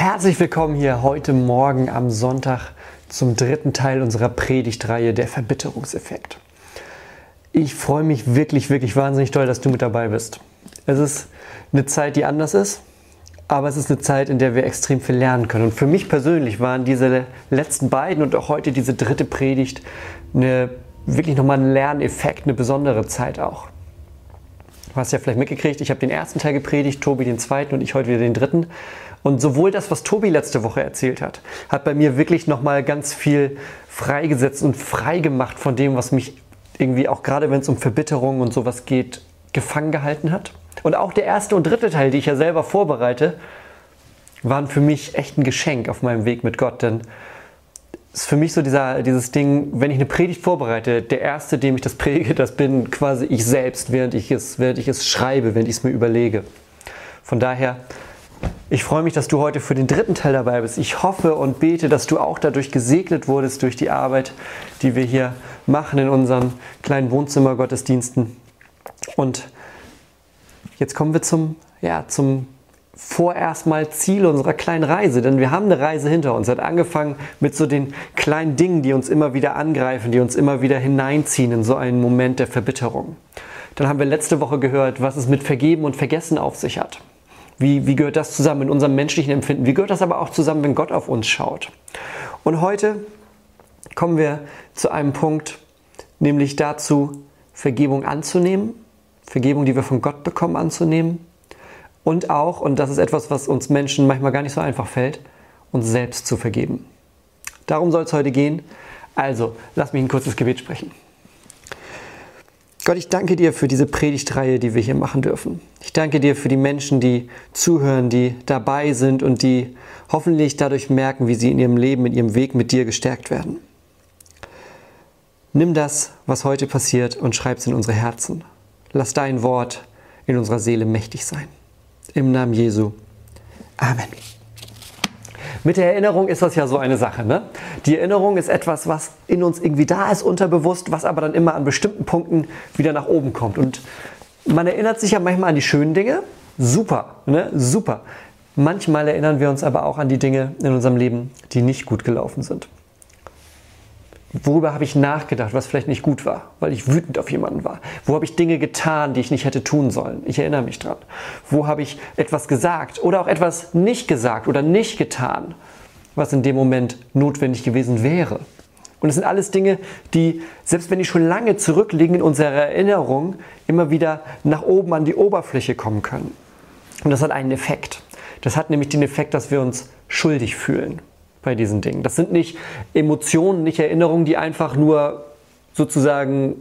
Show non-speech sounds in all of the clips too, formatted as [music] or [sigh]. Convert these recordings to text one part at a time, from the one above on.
Herzlich willkommen hier heute Morgen am Sonntag zum dritten Teil unserer Predigtreihe Der Verbitterungseffekt. Ich freue mich wirklich, wirklich wahnsinnig toll, dass du mit dabei bist. Es ist eine Zeit, die anders ist, aber es ist eine Zeit, in der wir extrem viel lernen können. Und für mich persönlich waren diese letzten beiden und auch heute diese dritte Predigt eine, wirklich nochmal ein Lerneffekt, eine besondere Zeit auch. Du hast ja vielleicht mitgekriegt, ich habe den ersten Teil gepredigt, Tobi den zweiten und ich heute wieder den dritten. Und sowohl das, was Tobi letzte Woche erzählt hat, hat bei mir wirklich nochmal ganz viel freigesetzt und freigemacht von dem, was mich irgendwie auch gerade, wenn es um Verbitterung und sowas geht, gefangen gehalten hat. Und auch der erste und dritte Teil, die ich ja selber vorbereite, waren für mich echt ein Geschenk auf meinem Weg mit Gott. Denn ist für mich so dieser, dieses Ding, wenn ich eine Predigt vorbereite, der erste, dem ich das predige, das bin quasi ich selbst, während ich es, während ich es schreibe, während ich es mir überlege. Von daher ich freue mich, dass du heute für den dritten Teil dabei bist. Ich hoffe und bete, dass du auch dadurch gesegnet wurdest durch die Arbeit, die wir hier machen in unseren kleinen Wohnzimmergottesdiensten. Und jetzt kommen wir zum, ja, zum vorerst mal Ziel unserer kleinen Reise, denn wir haben eine Reise hinter uns. Hat angefangen mit so den kleinen Dingen, die uns immer wieder angreifen, die uns immer wieder hineinziehen in so einen Moment der Verbitterung. Dann haben wir letzte Woche gehört, was es mit Vergeben und Vergessen auf sich hat. Wie, wie gehört das zusammen in unserem menschlichen Empfinden? Wie gehört das aber auch zusammen, wenn Gott auf uns schaut? Und heute kommen wir zu einem Punkt, nämlich dazu, Vergebung anzunehmen, Vergebung, die wir von Gott bekommen, anzunehmen und auch, und das ist etwas, was uns Menschen manchmal gar nicht so einfach fällt, uns selbst zu vergeben. Darum soll es heute gehen. Also, lass mich ein kurzes Gebet sprechen. Gott, ich danke dir für diese Predigtreihe, die wir hier machen dürfen. Ich danke dir für die Menschen, die zuhören, die dabei sind und die hoffentlich dadurch merken, wie sie in ihrem Leben, in ihrem Weg mit dir gestärkt werden. Nimm das, was heute passiert, und schreib es in unsere Herzen. Lass dein Wort in unserer Seele mächtig sein. Im Namen Jesu. Amen. Mit der Erinnerung ist das ja so eine Sache. Ne? Die Erinnerung ist etwas, was in uns irgendwie da ist, unterbewusst, was aber dann immer an bestimmten Punkten wieder nach oben kommt. Und man erinnert sich ja manchmal an die schönen Dinge. Super, ne? super. Manchmal erinnern wir uns aber auch an die Dinge in unserem Leben, die nicht gut gelaufen sind worüber habe ich nachgedacht, was vielleicht nicht gut war, weil ich wütend auf jemanden war? Wo habe ich Dinge getan, die ich nicht hätte tun sollen? Ich erinnere mich dran. Wo habe ich etwas gesagt oder auch etwas nicht gesagt oder nicht getan, was in dem Moment notwendig gewesen wäre? Und es sind alles Dinge, die, selbst wenn die schon lange zurückliegen in unserer Erinnerung, immer wieder nach oben an die Oberfläche kommen können. Und das hat einen Effekt. Das hat nämlich den Effekt, dass wir uns schuldig fühlen bei diesen Dingen. Das sind nicht Emotionen, nicht Erinnerungen, die einfach nur sozusagen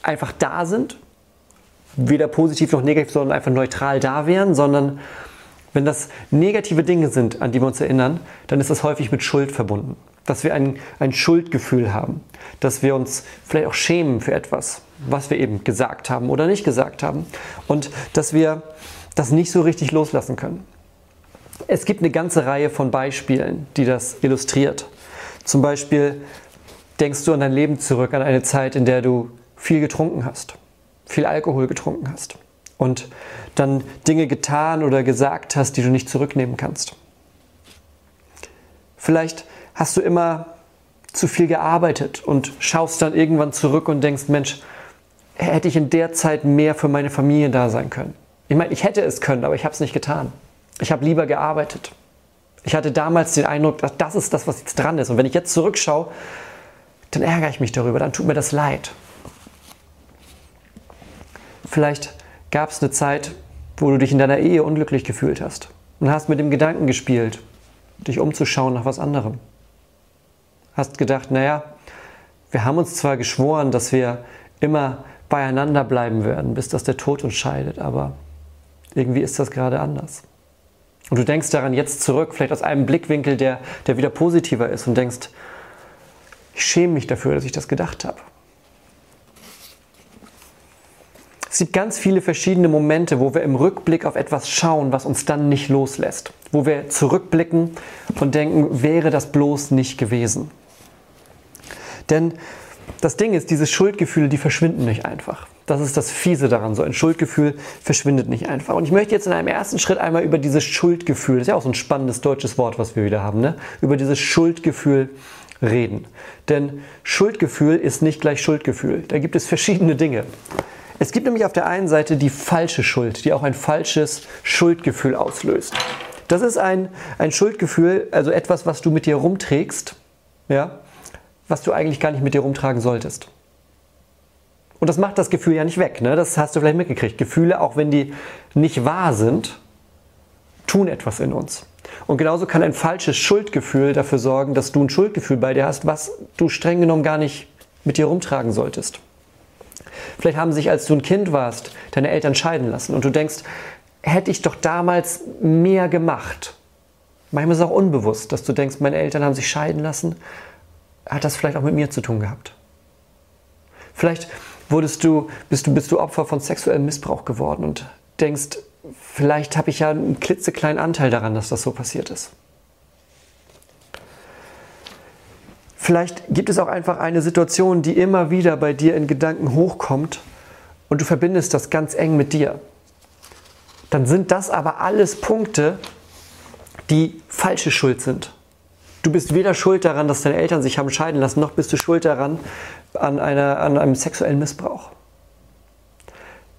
einfach da sind, weder positiv noch negativ, sondern einfach neutral da wären, sondern wenn das negative Dinge sind, an die wir uns erinnern, dann ist das häufig mit Schuld verbunden. Dass wir ein, ein Schuldgefühl haben, dass wir uns vielleicht auch schämen für etwas, was wir eben gesagt haben oder nicht gesagt haben und dass wir das nicht so richtig loslassen können. Es gibt eine ganze Reihe von Beispielen, die das illustriert. Zum Beispiel denkst du an dein Leben zurück, an eine Zeit, in der du viel getrunken hast, viel Alkohol getrunken hast und dann Dinge getan oder gesagt hast, die du nicht zurücknehmen kannst. Vielleicht hast du immer zu viel gearbeitet und schaust dann irgendwann zurück und denkst, Mensch, hätte ich in der Zeit mehr für meine Familie da sein können. Ich meine, ich hätte es können, aber ich habe es nicht getan. Ich habe lieber gearbeitet. Ich hatte damals den Eindruck, dass das ist das, was jetzt dran ist. Und wenn ich jetzt zurückschaue, dann ärgere ich mich darüber, dann tut mir das leid. Vielleicht gab es eine Zeit, wo du dich in deiner Ehe unglücklich gefühlt hast und hast mit dem Gedanken gespielt, dich umzuschauen nach was anderem. Hast gedacht, naja, wir haben uns zwar geschworen, dass wir immer beieinander bleiben werden, bis dass der Tod uns scheidet, aber irgendwie ist das gerade anders. Und du denkst daran jetzt zurück, vielleicht aus einem Blickwinkel, der, der wieder positiver ist und denkst, ich schäme mich dafür, dass ich das gedacht habe. Es gibt ganz viele verschiedene Momente, wo wir im Rückblick auf etwas schauen, was uns dann nicht loslässt. Wo wir zurückblicken und denken, wäre das bloß nicht gewesen. Denn das Ding ist, diese Schuldgefühle, die verschwinden nicht einfach. Das ist das Fiese daran. So ein Schuldgefühl verschwindet nicht einfach. Und ich möchte jetzt in einem ersten Schritt einmal über dieses Schuldgefühl, das ist ja auch so ein spannendes deutsches Wort, was wir wieder haben, ne? über dieses Schuldgefühl reden. Denn Schuldgefühl ist nicht gleich Schuldgefühl. Da gibt es verschiedene Dinge. Es gibt nämlich auf der einen Seite die falsche Schuld, die auch ein falsches Schuldgefühl auslöst. Das ist ein, ein Schuldgefühl, also etwas, was du mit dir rumträgst, ja, was du eigentlich gar nicht mit dir rumtragen solltest. Und das macht das Gefühl ja nicht weg, ne? das hast du vielleicht mitgekriegt. Gefühle, auch wenn die nicht wahr sind, tun etwas in uns. Und genauso kann ein falsches Schuldgefühl dafür sorgen, dass du ein Schuldgefühl bei dir hast, was du streng genommen gar nicht mit dir rumtragen solltest. Vielleicht haben sich, als du ein Kind warst, deine Eltern scheiden lassen und du denkst, hätte ich doch damals mehr gemacht. Manchmal ist es auch unbewusst, dass du denkst, meine Eltern haben sich scheiden lassen. Hat das vielleicht auch mit mir zu tun gehabt? Vielleicht wurdest du, bist, du, bist du Opfer von sexuellem Missbrauch geworden und denkst, vielleicht habe ich ja einen klitzekleinen Anteil daran, dass das so passiert ist. Vielleicht gibt es auch einfach eine Situation, die immer wieder bei dir in Gedanken hochkommt und du verbindest das ganz eng mit dir. Dann sind das aber alles Punkte, die falsche Schuld sind. Du bist weder schuld daran, dass deine Eltern sich haben scheiden lassen, noch bist du schuld daran an, einer, an einem sexuellen Missbrauch.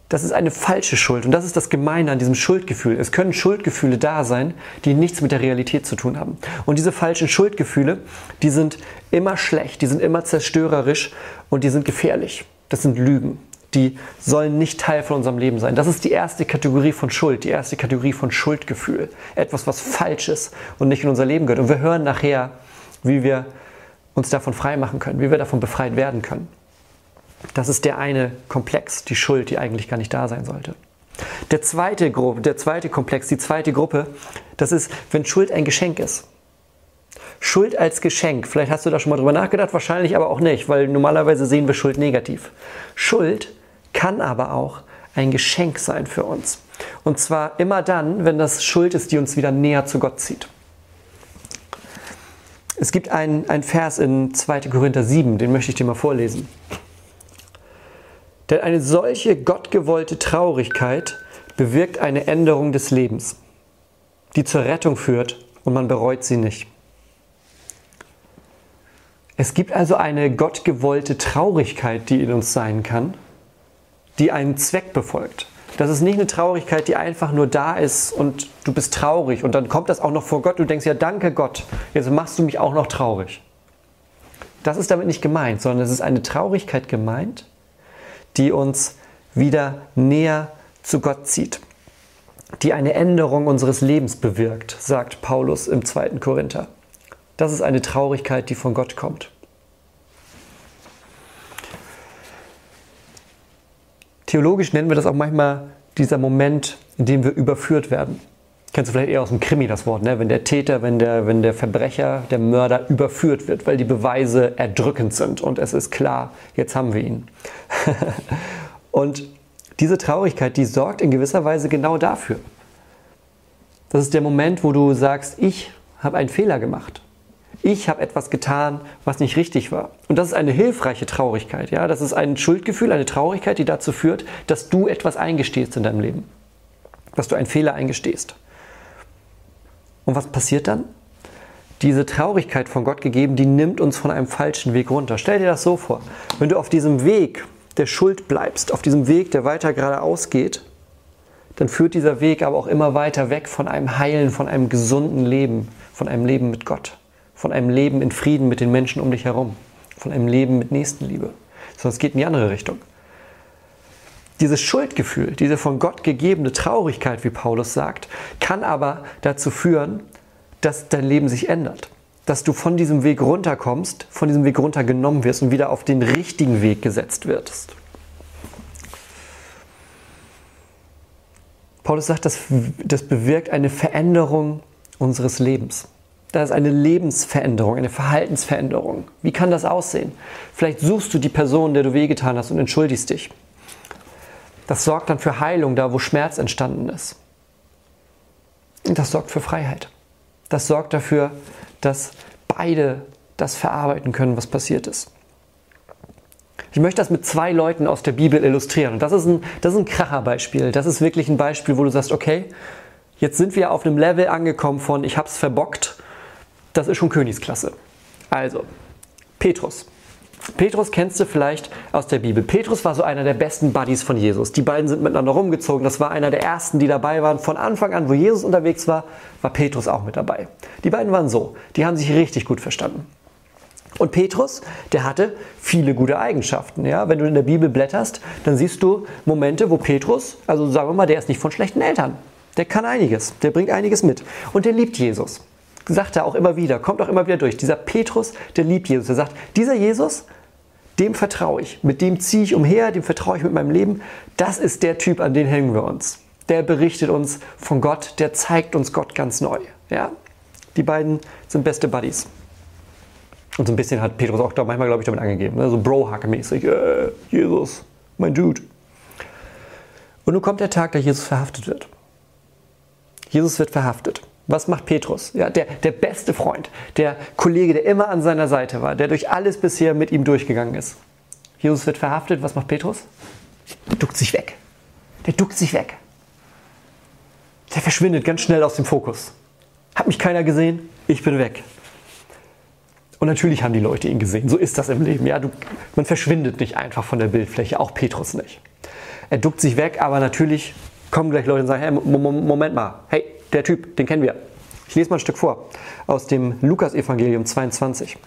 Das ist eine falsche Schuld und das ist das Gemeine an diesem Schuldgefühl. Es können Schuldgefühle da sein, die nichts mit der Realität zu tun haben. Und diese falschen Schuldgefühle, die sind immer schlecht, die sind immer zerstörerisch und die sind gefährlich. Das sind Lügen. Die sollen nicht Teil von unserem Leben sein. Das ist die erste Kategorie von Schuld, die erste Kategorie von Schuldgefühl. Etwas, was falsch ist und nicht in unser Leben gehört. Und wir hören nachher, wie wir uns davon frei machen können, wie wir davon befreit werden können. Das ist der eine Komplex, die Schuld, die eigentlich gar nicht da sein sollte. Der zweite, Gruppe, der zweite Komplex, die zweite Gruppe, das ist, wenn Schuld ein Geschenk ist. Schuld als Geschenk. Vielleicht hast du da schon mal drüber nachgedacht, wahrscheinlich aber auch nicht, weil normalerweise sehen wir Schuld negativ. Schuld kann aber auch ein Geschenk sein für uns. Und zwar immer dann, wenn das Schuld ist, die uns wieder näher zu Gott zieht. Es gibt einen, Vers in 2. Korinther 7, den möchte ich dir mal vorlesen. Denn eine solche gottgewollte Traurigkeit bewirkt eine Änderung des Lebens, die zur Rettung führt und man bereut sie nicht. Es gibt also eine gottgewollte Traurigkeit, die in uns sein kann, die einen Zweck befolgt. Das ist nicht eine Traurigkeit, die einfach nur da ist und du bist traurig und dann kommt das auch noch vor Gott. Du denkst ja, danke Gott, jetzt machst du mich auch noch traurig. Das ist damit nicht gemeint, sondern es ist eine Traurigkeit gemeint, die uns wieder näher zu Gott zieht, die eine Änderung unseres Lebens bewirkt, sagt Paulus im 2. Korinther. Das ist eine Traurigkeit, die von Gott kommt. Theologisch nennen wir das auch manchmal dieser Moment, in dem wir überführt werden. Kennst du vielleicht eher aus dem Krimi das Wort, ne? wenn der Täter, wenn der, wenn der Verbrecher, der Mörder überführt wird, weil die Beweise erdrückend sind und es ist klar, jetzt haben wir ihn. [laughs] und diese Traurigkeit, die sorgt in gewisser Weise genau dafür. Das ist der Moment, wo du sagst, ich habe einen Fehler gemacht. Ich habe etwas getan, was nicht richtig war. Und das ist eine hilfreiche Traurigkeit. Ja? Das ist ein Schuldgefühl, eine Traurigkeit, die dazu führt, dass du etwas eingestehst in deinem Leben. Dass du einen Fehler eingestehst. Und was passiert dann? Diese Traurigkeit von Gott gegeben, die nimmt uns von einem falschen Weg runter. Stell dir das so vor. Wenn du auf diesem Weg der Schuld bleibst, auf diesem Weg, der weiter geradeaus geht, dann führt dieser Weg aber auch immer weiter weg von einem heilen, von einem gesunden Leben, von einem Leben mit Gott, von einem Leben in Frieden mit den Menschen um dich herum, von einem Leben mit Nächstenliebe. Sondern es geht in die andere Richtung. Dieses Schuldgefühl, diese von Gott gegebene Traurigkeit, wie Paulus sagt, kann aber dazu führen, dass dein Leben sich ändert. Dass du von diesem Weg runterkommst, von diesem Weg runtergenommen wirst und wieder auf den richtigen Weg gesetzt wirst. Paulus sagt, das, das bewirkt eine Veränderung unseres Lebens. Das ist eine Lebensveränderung, eine Verhaltensveränderung. Wie kann das aussehen? Vielleicht suchst du die Person, der du wehgetan hast und entschuldigst dich. Das sorgt dann für Heilung da, wo Schmerz entstanden ist. Und das sorgt für Freiheit. Das sorgt dafür, dass beide das verarbeiten können, was passiert ist. Ich möchte das mit zwei Leuten aus der Bibel illustrieren. Das ist ein, das ist ein Kracherbeispiel. Das ist wirklich ein Beispiel, wo du sagst, okay, jetzt sind wir auf einem Level angekommen von ich hab's verbockt. Das ist schon Königsklasse. Also, Petrus. Petrus kennst du vielleicht aus der Bibel. Petrus war so einer der besten Buddies von Jesus. Die beiden sind miteinander rumgezogen. Das war einer der ersten, die dabei waren. Von Anfang an, wo Jesus unterwegs war, war Petrus auch mit dabei. Die beiden waren so. Die haben sich richtig gut verstanden. Und Petrus, der hatte viele gute Eigenschaften. Ja? Wenn du in der Bibel blätterst, dann siehst du Momente, wo Petrus, also sagen wir mal, der ist nicht von schlechten Eltern. Der kann einiges, der bringt einiges mit. Und der liebt Jesus. Sagt er auch immer wieder, kommt auch immer wieder durch. Dieser Petrus, der liebt Jesus. Er sagt, dieser Jesus, dem vertraue ich, mit dem ziehe ich umher, dem vertraue ich mit meinem Leben. Das ist der Typ, an den hängen wir uns. Der berichtet uns von Gott, der zeigt uns Gott ganz neu. Ja? Die beiden sind beste Buddies. Und so ein bisschen hat Petrus auch da manchmal, glaube ich, damit angegeben. Ne? So Bro-Hacke-mäßig. Äh, Jesus, mein Dude. Und nun kommt der Tag, da Jesus verhaftet wird. Jesus wird verhaftet. Was macht Petrus? Ja, der, der beste Freund, der Kollege, der immer an seiner Seite war, der durch alles bisher mit ihm durchgegangen ist. Jesus wird verhaftet. Was macht Petrus? Der duckt sich weg. Der duckt sich weg. Der verschwindet ganz schnell aus dem Fokus. Hat mich keiner gesehen? Ich bin weg. Und natürlich haben die Leute ihn gesehen. So ist das im Leben. Ja, du, man verschwindet nicht einfach von der Bildfläche, auch Petrus nicht. Er duckt sich weg, aber natürlich kommen gleich Leute und sagen: hey, Moment mal, hey, der Typ, den kennen wir. Ich lese mal ein Stück vor aus dem Lukas-Evangelium 22.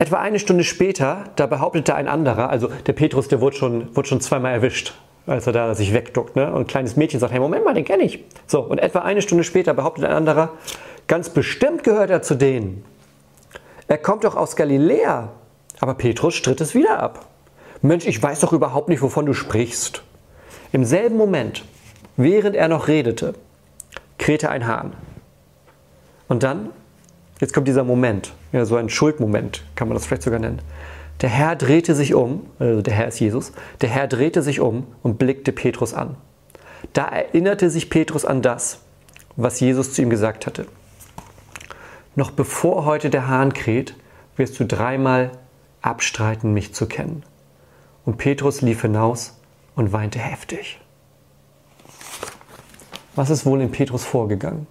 Etwa eine Stunde später, da behauptete ein anderer, also der Petrus, der wurde schon, wurde schon zweimal erwischt, als er da sich wegduckt. Ne? Und ein kleines Mädchen sagt, hey, Moment mal, den kenne ich. So, und etwa eine Stunde später behauptet ein anderer, Ganz bestimmt gehört er zu denen. Er kommt doch aus Galiläa. Aber Petrus stritt es wieder ab. Mensch, ich weiß doch überhaupt nicht, wovon du sprichst. Im selben Moment, während er noch redete, krähte ein Hahn. Und dann, jetzt kommt dieser Moment, ja, so ein Schuldmoment, kann man das vielleicht sogar nennen. Der Herr drehte sich um, also der Herr ist Jesus, der Herr drehte sich um und blickte Petrus an. Da erinnerte sich Petrus an das, was Jesus zu ihm gesagt hatte noch bevor heute der Hahn kräht, wirst du dreimal abstreiten, mich zu kennen. Und Petrus lief hinaus und weinte heftig. Was ist wohl in Petrus vorgegangen?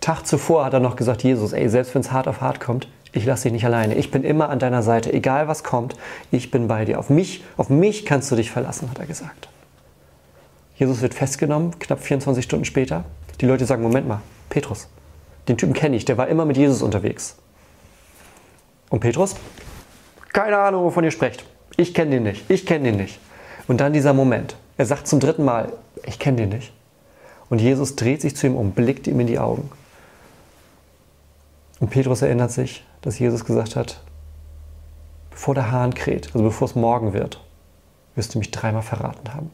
Tag zuvor hat er noch gesagt, Jesus, ey, selbst wenn es hart auf hart kommt, ich lasse dich nicht alleine. Ich bin immer an deiner Seite. Egal was kommt, ich bin bei dir. Auf mich, auf mich kannst du dich verlassen, hat er gesagt. Jesus wird festgenommen, knapp 24 Stunden später. Die Leute sagen, Moment mal, Petrus, den Typen kenne ich, der war immer mit Jesus unterwegs. Und Petrus? Keine Ahnung, wovon ihr sprecht. Ich kenne den nicht. Ich kenne den nicht. Und dann dieser Moment. Er sagt zum dritten Mal, ich kenne den nicht. Und Jesus dreht sich zu ihm um, blickt ihm in die Augen. Und Petrus erinnert sich, dass Jesus gesagt hat, bevor der Hahn kräht, also bevor es morgen wird, wirst du mich dreimal verraten haben.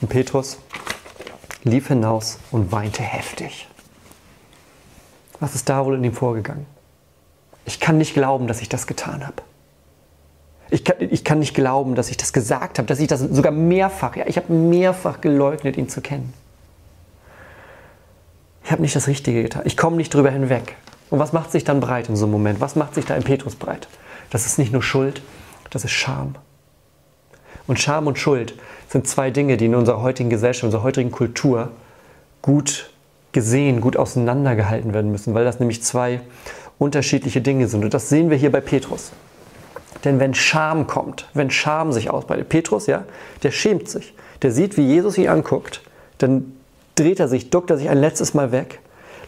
Und Petrus lief hinaus und weinte heftig. Was ist da wohl in ihm vorgegangen? Ich kann nicht glauben, dass ich das getan habe. Ich kann, ich kann nicht glauben, dass ich das gesagt habe, dass ich das sogar mehrfach, ja, ich habe mehrfach geleugnet, ihn zu kennen. Ich habe nicht das Richtige getan. Ich komme nicht drüber hinweg. Und was macht sich dann breit in so einem Moment? Was macht sich da in Petrus breit? Das ist nicht nur Schuld, das ist Scham. Und Scham und Schuld sind zwei Dinge, die in unserer heutigen Gesellschaft, in unserer heutigen Kultur gut gesehen, gut auseinandergehalten werden müssen, weil das nämlich zwei unterschiedliche Dinge sind. Und das sehen wir hier bei Petrus. Denn wenn Scham kommt, wenn Scham sich ausbreitet, Petrus, ja, der schämt sich. Der sieht, wie Jesus ihn anguckt, dann dreht er sich, duckt er sich ein letztes Mal weg,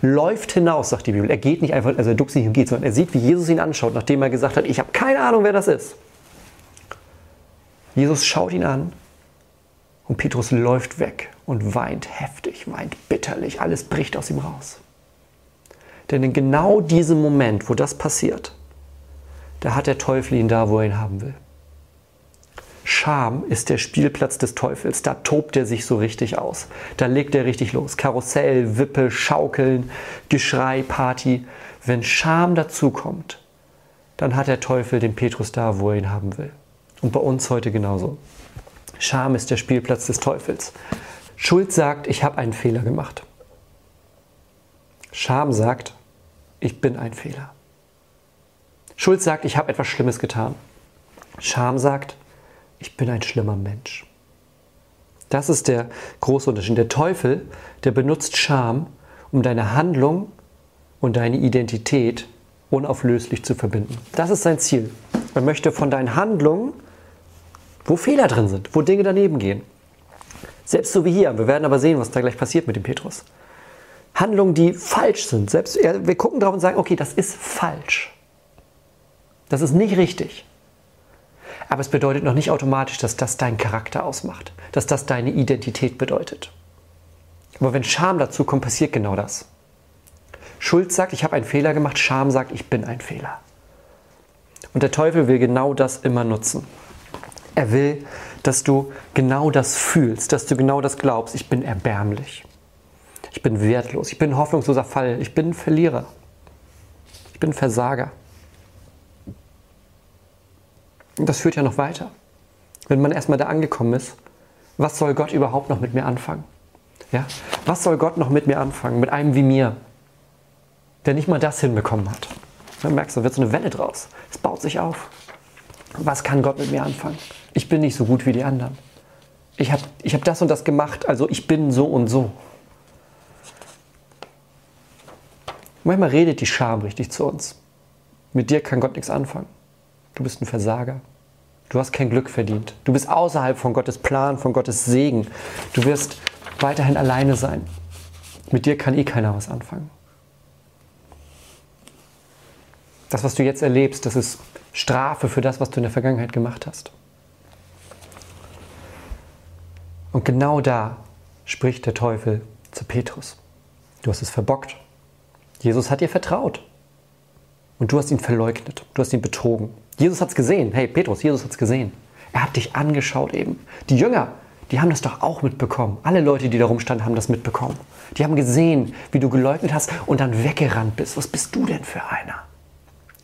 läuft hinaus, sagt die Bibel. Er geht nicht einfach, also er duckt sich und geht, sondern er sieht, wie Jesus ihn anschaut, nachdem er gesagt hat, ich habe keine Ahnung, wer das ist. Jesus schaut ihn an und Petrus läuft weg und weint heftig, weint bitterlich, alles bricht aus ihm raus. Denn in genau diesem Moment, wo das passiert, da hat der Teufel ihn da, wo er ihn haben will. Scham ist der Spielplatz des Teufels. Da tobt er sich so richtig aus. Da legt er richtig los. Karussell, Wippe, Schaukeln, Geschrei, Party. Wenn Scham dazukommt, dann hat der Teufel den Petrus da, wo er ihn haben will. Und bei uns heute genauso. Scham ist der Spielplatz des Teufels. Schuld sagt, ich habe einen Fehler gemacht. Scham sagt, ich bin ein Fehler. Schuld sagt, ich habe etwas Schlimmes getan. Scham sagt, ich bin ein schlimmer Mensch. Das ist der große Unterschied. Der Teufel, der benutzt Scham, um deine Handlung und deine Identität unauflöslich zu verbinden. Das ist sein Ziel. Er möchte von deinen Handlungen, wo Fehler drin sind, wo Dinge daneben gehen. Selbst so wie hier. Wir werden aber sehen, was da gleich passiert mit dem Petrus. Handlungen, die falsch sind. Selbst wir gucken drauf und sagen, okay, das ist falsch. Das ist nicht richtig. Aber es bedeutet noch nicht automatisch, dass das dein Charakter ausmacht, dass das deine Identität bedeutet. Aber wenn Scham dazu kommt, passiert genau das. Schuld sagt, ich habe einen Fehler gemacht, Scham sagt, ich bin ein Fehler. Und der Teufel will genau das immer nutzen. Er will, dass du genau das fühlst, dass du genau das glaubst, ich bin erbärmlich. Ich bin wertlos, ich bin ein hoffnungsloser Fall, ich bin ein Verlierer. Ich bin ein Versager. Und das führt ja noch weiter. Wenn man erstmal da angekommen ist, was soll Gott überhaupt noch mit mir anfangen? Ja? Was soll Gott noch mit mir anfangen? Mit einem wie mir, der nicht mal das hinbekommen hat. Dann merkst du, da wird so eine Welle draus. Es baut sich auf. Was kann Gott mit mir anfangen? Ich bin nicht so gut wie die anderen. Ich habe ich hab das und das gemacht, also ich bin so und so. Manchmal redet die Scham richtig zu uns. Mit dir kann Gott nichts anfangen. Du bist ein Versager. Du hast kein Glück verdient. Du bist außerhalb von Gottes Plan, von Gottes Segen. Du wirst weiterhin alleine sein. Mit dir kann eh keiner was anfangen. Das, was du jetzt erlebst, das ist Strafe für das, was du in der Vergangenheit gemacht hast. Und genau da spricht der Teufel zu Petrus. Du hast es verbockt. Jesus hat dir vertraut. Und du hast ihn verleugnet. Du hast ihn betrogen. Jesus hat es gesehen. Hey, Petrus, Jesus hat es gesehen. Er hat dich angeschaut eben. Die Jünger, die haben das doch auch mitbekommen. Alle Leute, die da rumstanden, haben das mitbekommen. Die haben gesehen, wie du geleugnet hast und dann weggerannt bist. Was bist du denn für einer?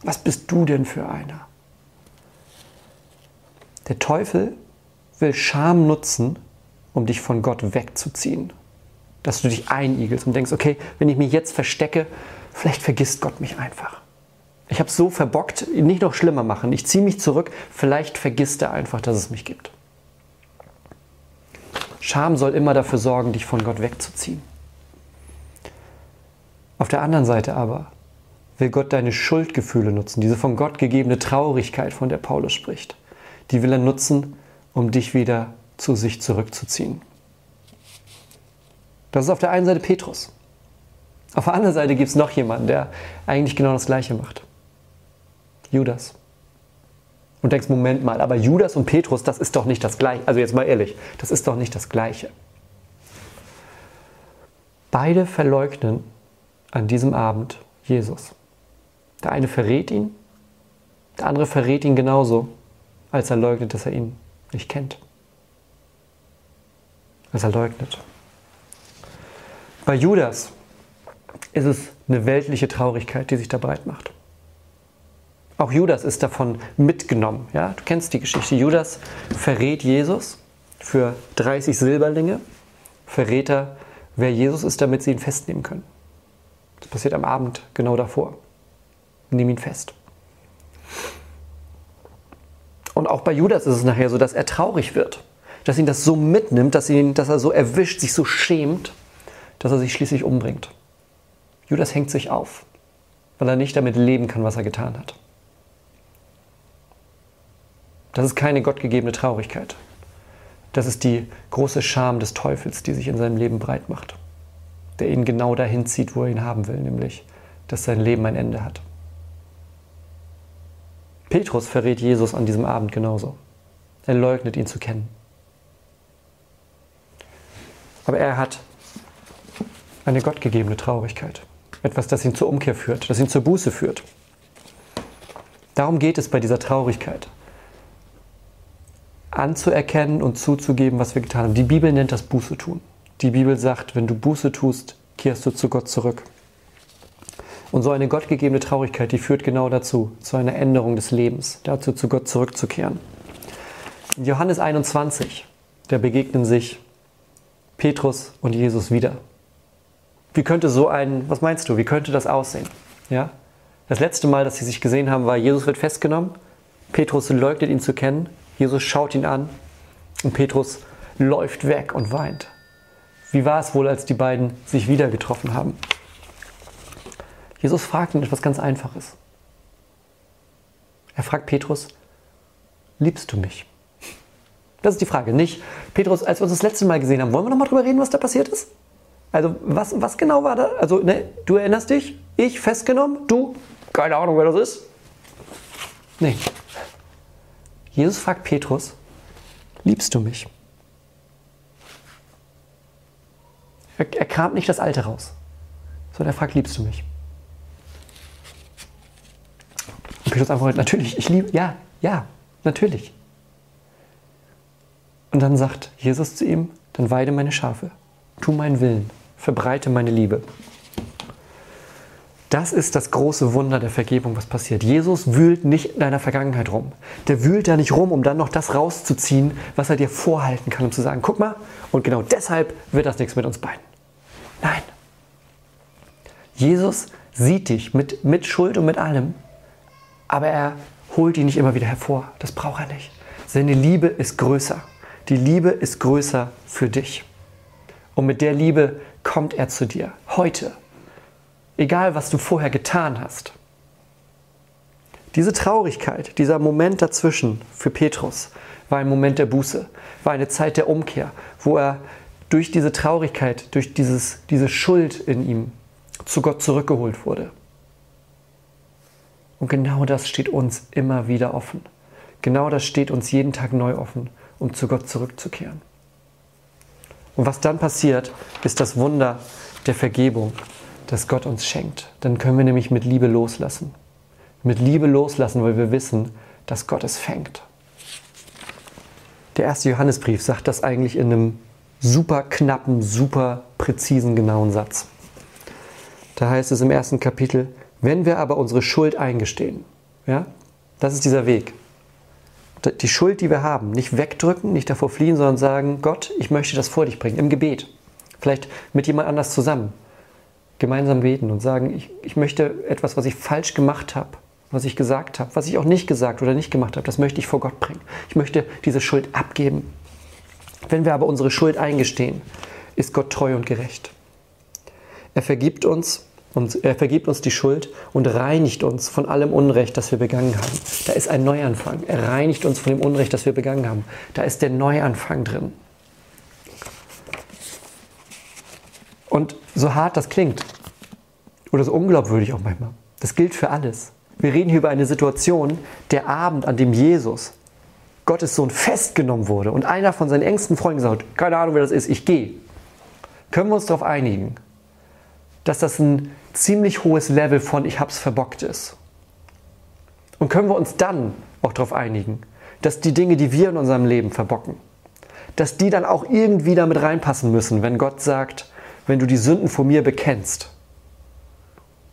Was bist du denn für einer? Der Teufel will Scham nutzen, um dich von Gott wegzuziehen. Dass du dich einigelst und denkst, okay, wenn ich mich jetzt verstecke, vielleicht vergisst Gott mich einfach. Ich habe es so verbockt, nicht noch schlimmer machen. Ich ziehe mich zurück, vielleicht vergisst er einfach, dass es mich gibt. Scham soll immer dafür sorgen, dich von Gott wegzuziehen. Auf der anderen Seite aber will Gott deine Schuldgefühle nutzen, diese von Gott gegebene Traurigkeit, von der Paulus spricht. Die will er nutzen, um dich wieder zu sich zurückzuziehen. Das ist auf der einen Seite Petrus. Auf der anderen Seite gibt es noch jemanden, der eigentlich genau das Gleiche macht. Judas. Und denkst, Moment mal, aber Judas und Petrus, das ist doch nicht das Gleiche. Also jetzt mal ehrlich, das ist doch nicht das Gleiche. Beide verleugnen an diesem Abend Jesus. Der eine verrät ihn, der andere verrät ihn genauso, als er leugnet, dass er ihn nicht kennt. Als er leugnet. Bei Judas ist es eine weltliche Traurigkeit, die sich da breit macht. Auch Judas ist davon mitgenommen. Ja? Du kennst die Geschichte. Judas verrät Jesus für 30 Silberlinge, verrät er, wer Jesus ist, damit sie ihn festnehmen können. Das passiert am Abend genau davor. Nehmen ihn fest. Und auch bei Judas ist es nachher so, dass er traurig wird. Dass ihn das so mitnimmt, dass, ihn, dass er so erwischt, sich so schämt, dass er sich schließlich umbringt. Judas hängt sich auf, weil er nicht damit leben kann, was er getan hat. Das ist keine gottgegebene Traurigkeit. Das ist die große Scham des Teufels, die sich in seinem Leben breit macht. Der ihn genau dahin zieht, wo er ihn haben will, nämlich, dass sein Leben ein Ende hat. Petrus verrät Jesus an diesem Abend genauso. Er leugnet ihn zu kennen. Aber er hat eine gottgegebene Traurigkeit. Etwas, das ihn zur Umkehr führt, das ihn zur Buße führt. Darum geht es bei dieser Traurigkeit. Anzuerkennen und zuzugeben, was wir getan haben. Die Bibel nennt das Buße tun. Die Bibel sagt, wenn du Buße tust, kehrst du zu Gott zurück. Und so eine gottgegebene Traurigkeit, die führt genau dazu, zu einer Änderung des Lebens, dazu zu Gott zurückzukehren. In Johannes 21, da begegnen sich Petrus und Jesus wieder. Wie könnte so ein, was meinst du, wie könnte das aussehen? Ja? Das letzte Mal, dass sie sich gesehen haben, war, Jesus wird festgenommen, Petrus leugnet ihn zu kennen, Jesus schaut ihn an und Petrus läuft weg und weint. Wie war es wohl, als die beiden sich wieder getroffen haben? Jesus fragt ihn etwas ganz Einfaches. Er fragt Petrus, liebst du mich? Das ist die Frage. Nicht, Petrus, als wir uns das letzte Mal gesehen haben, wollen wir nochmal drüber reden, was da passiert ist? Also, was, was genau war da? Also, ne, du erinnerst dich? Ich festgenommen? Du? Keine Ahnung, wer das ist? Nee. Jesus fragt Petrus, liebst du mich? Er, er kramt nicht das Alte raus, sondern er fragt, liebst du mich? Petrus antwortet, natürlich, ich liebe, ja, ja, natürlich. Und dann sagt Jesus zu ihm, dann weide meine Schafe, tu meinen Willen, verbreite meine Liebe. Das ist das große Wunder der Vergebung, was passiert. Jesus wühlt nicht in deiner Vergangenheit rum. Der wühlt da nicht rum, um dann noch das rauszuziehen, was er dir vorhalten kann, um zu sagen, guck mal, und genau deshalb wird das nichts mit uns beiden. Nein. Jesus sieht dich mit, mit Schuld und mit allem aber er holt ihn nicht immer wieder hervor. Das braucht er nicht. Seine Liebe ist größer. Die Liebe ist größer für dich. Und mit der Liebe kommt er zu dir. Heute. Egal, was du vorher getan hast. Diese Traurigkeit, dieser Moment dazwischen für Petrus war ein Moment der Buße, war eine Zeit der Umkehr, wo er durch diese Traurigkeit, durch dieses, diese Schuld in ihm zu Gott zurückgeholt wurde. Und genau das steht uns immer wieder offen. Genau das steht uns jeden Tag neu offen, um zu Gott zurückzukehren. Und was dann passiert, ist das Wunder der Vergebung, das Gott uns schenkt. Dann können wir nämlich mit Liebe loslassen. Mit Liebe loslassen, weil wir wissen, dass Gott es fängt. Der erste Johannesbrief sagt das eigentlich in einem super knappen, super präzisen, genauen Satz. Da heißt es im ersten Kapitel, wenn wir aber unsere Schuld eingestehen, ja, das ist dieser Weg. Die Schuld, die wir haben, nicht wegdrücken, nicht davor fliehen, sondern sagen, Gott, ich möchte das vor dich bringen, im Gebet. Vielleicht mit jemand anders zusammen. Gemeinsam beten und sagen, ich, ich möchte etwas, was ich falsch gemacht habe, was ich gesagt habe, was ich auch nicht gesagt oder nicht gemacht habe, das möchte ich vor Gott bringen. Ich möchte diese Schuld abgeben. Wenn wir aber unsere Schuld eingestehen, ist Gott treu und gerecht. Er vergibt uns und er vergibt uns die Schuld und reinigt uns von allem Unrecht, das wir begangen haben. Da ist ein Neuanfang. Er reinigt uns von dem Unrecht, das wir begangen haben. Da ist der Neuanfang drin. Und so hart das klingt, oder so unglaubwürdig auch manchmal, das gilt für alles. Wir reden hier über eine Situation, der Abend, an dem Jesus, Gottes Sohn, festgenommen wurde und einer von seinen engsten Freunden gesagt hat, keine Ahnung, wer das ist, ich gehe. Können wir uns darauf einigen, dass das ein ziemlich hohes Level von ich hab's verbockt ist. Und können wir uns dann auch darauf einigen, dass die Dinge, die wir in unserem Leben verbocken, dass die dann auch irgendwie damit reinpassen müssen, wenn Gott sagt, wenn du die Sünden vor mir bekennst,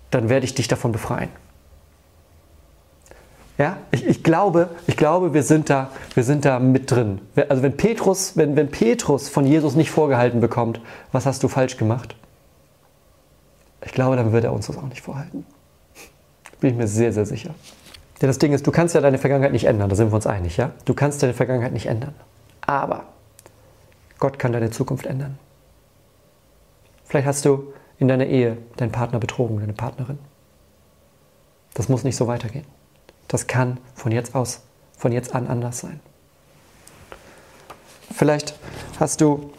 dann werde ich dich davon befreien. Ja, ich, ich, glaube, ich glaube, wir sind da, wir sind da mit drin. Also wenn Petrus, wenn, wenn Petrus von Jesus nicht vorgehalten bekommt, was hast du falsch gemacht? Ich glaube, dann wird er uns das auch nicht vorhalten. Bin ich mir sehr, sehr sicher. Denn das Ding ist, du kannst ja deine Vergangenheit nicht ändern, da sind wir uns einig, ja? Du kannst deine Vergangenheit nicht ändern. Aber Gott kann deine Zukunft ändern. Vielleicht hast du in deiner Ehe deinen Partner betrogen, deine Partnerin. Das muss nicht so weitergehen. Das kann von jetzt aus, von jetzt an anders sein. Vielleicht hast du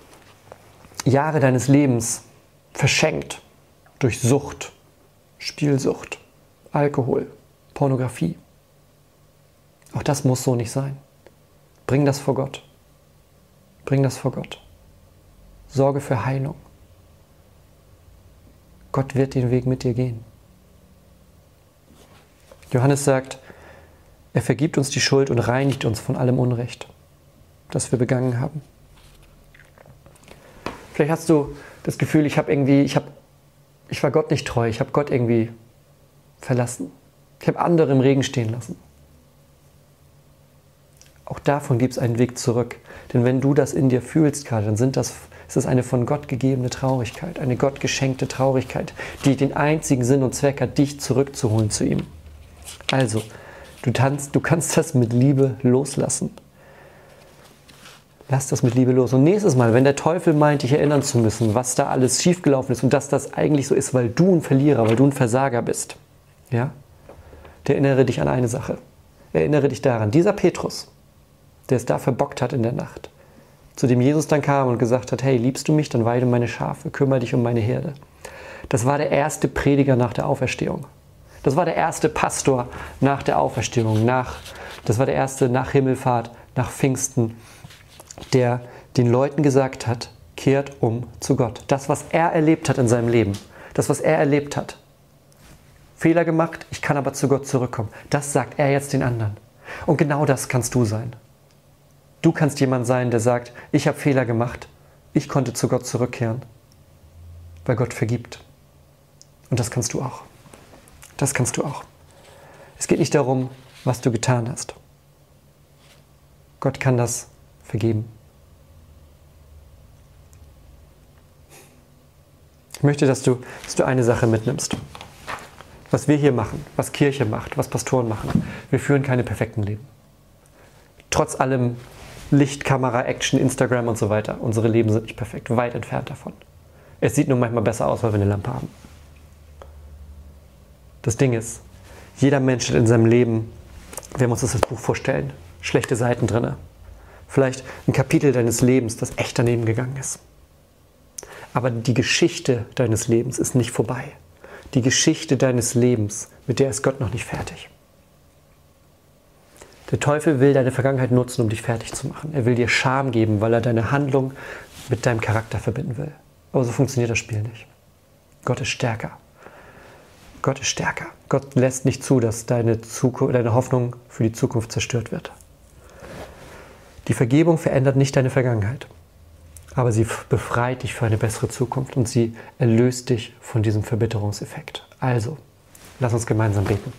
Jahre deines Lebens verschenkt durch Sucht, Spielsucht, Alkohol, Pornografie. Auch das muss so nicht sein. Bring das vor Gott. Bring das vor Gott. Sorge für Heilung. Gott wird den Weg mit dir gehen. Johannes sagt, er vergibt uns die Schuld und reinigt uns von allem Unrecht. das wir begangen haben. Vielleicht hast du das Gefühl, ich habe irgendwie, ich habe, ich war Gott nicht treu, ich habe Gott irgendwie verlassen. Ich habe andere im Regen stehen lassen. Auch davon gibt es einen Weg zurück. Denn wenn du das in dir fühlst gerade, dann sind das, ist es eine von Gott gegebene Traurigkeit, eine Gott geschenkte Traurigkeit, die den einzigen Sinn und Zweck hat, dich zurückzuholen zu ihm. Also, du, tanzt, du kannst das mit Liebe loslassen. Lass das mit Liebe los. Und nächstes Mal, wenn der Teufel meint, dich erinnern zu müssen, was da alles schiefgelaufen ist und dass das eigentlich so ist, weil du ein Verlierer, weil du ein Versager bist, ja, der erinnere dich an eine Sache. Erinnere dich daran, dieser Petrus, der es da verbockt hat in der Nacht, zu dem Jesus dann kam und gesagt hat, hey, liebst du mich, dann weide meine Schafe, kümmere dich um meine Herde. Das war der erste Prediger nach der Auferstehung. Das war der erste Pastor nach der Auferstehung, nach, das war der erste nach Himmelfahrt, nach Pfingsten, der den Leuten gesagt hat, kehrt um zu Gott. Das, was er erlebt hat in seinem Leben, das, was er erlebt hat. Fehler gemacht, ich kann aber zu Gott zurückkommen. Das sagt er jetzt den anderen. Und genau das kannst du sein. Du kannst jemand sein, der sagt, ich habe Fehler gemacht, ich konnte zu Gott zurückkehren, weil Gott vergibt. Und das kannst du auch. Das kannst du auch. Es geht nicht darum, was du getan hast. Gott kann das vergeben. Ich möchte, dass du, dass du eine Sache mitnimmst. Was wir hier machen, was Kirche macht, was Pastoren machen. Wir führen keine perfekten Leben. Trotz allem Licht, Kamera, Action, Instagram und so weiter. Unsere Leben sind nicht perfekt, weit entfernt davon. Es sieht nur manchmal besser aus, weil wir eine Lampe haben. Das Ding ist, jeder Mensch hat in seinem Leben, wir uns das Buch vorstellen, schlechte Seiten drin. Vielleicht ein Kapitel deines Lebens, das echt daneben gegangen ist. Aber die Geschichte deines Lebens ist nicht vorbei. Die Geschichte deines Lebens, mit der ist Gott noch nicht fertig. Der Teufel will deine Vergangenheit nutzen, um dich fertig zu machen. Er will dir Scham geben, weil er deine Handlung mit deinem Charakter verbinden will. Aber so funktioniert das Spiel nicht. Gott ist stärker. Gott ist stärker. Gott lässt nicht zu, dass deine, deine Hoffnung für die Zukunft zerstört wird. Die Vergebung verändert nicht deine Vergangenheit, aber sie befreit dich für eine bessere Zukunft und sie erlöst dich von diesem Verbitterungseffekt. Also, lass uns gemeinsam beten.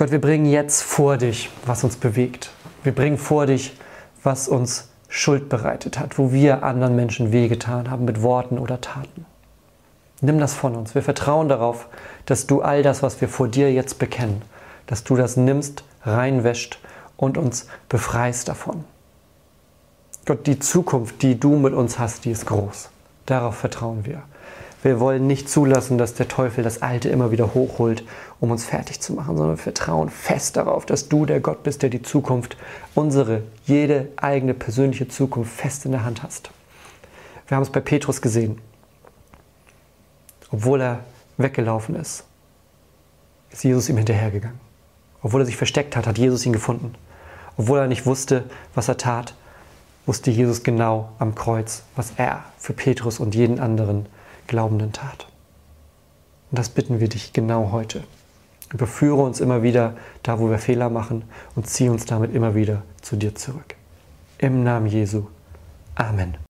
Gott, wir bringen jetzt vor dich, was uns bewegt. Wir bringen vor dich, was uns Schuld bereitet hat, wo wir anderen Menschen wehgetan haben mit Worten oder Taten. Nimm das von uns. Wir vertrauen darauf, dass du all das, was wir vor dir jetzt bekennen, dass du das nimmst, reinwäscht und uns befreist davon. Gott, die Zukunft, die du mit uns hast, die ist groß. Darauf vertrauen wir. Wir wollen nicht zulassen, dass der Teufel das Alte immer wieder hochholt, um uns fertig zu machen, sondern wir vertrauen fest darauf, dass du der Gott bist, der die Zukunft, unsere, jede eigene persönliche Zukunft fest in der Hand hast. Wir haben es bei Petrus gesehen obwohl er weggelaufen ist, ist Jesus ihm hinterhergegangen. Obwohl er sich versteckt hat, hat Jesus ihn gefunden. Obwohl er nicht wusste, was er tat, wusste Jesus genau am Kreuz, was er für Petrus und jeden anderen Glaubenden tat. Und das bitten wir dich genau heute. Überführe uns immer wieder da, wo wir Fehler machen und ziehe uns damit immer wieder zu dir zurück. Im Namen Jesu. Amen.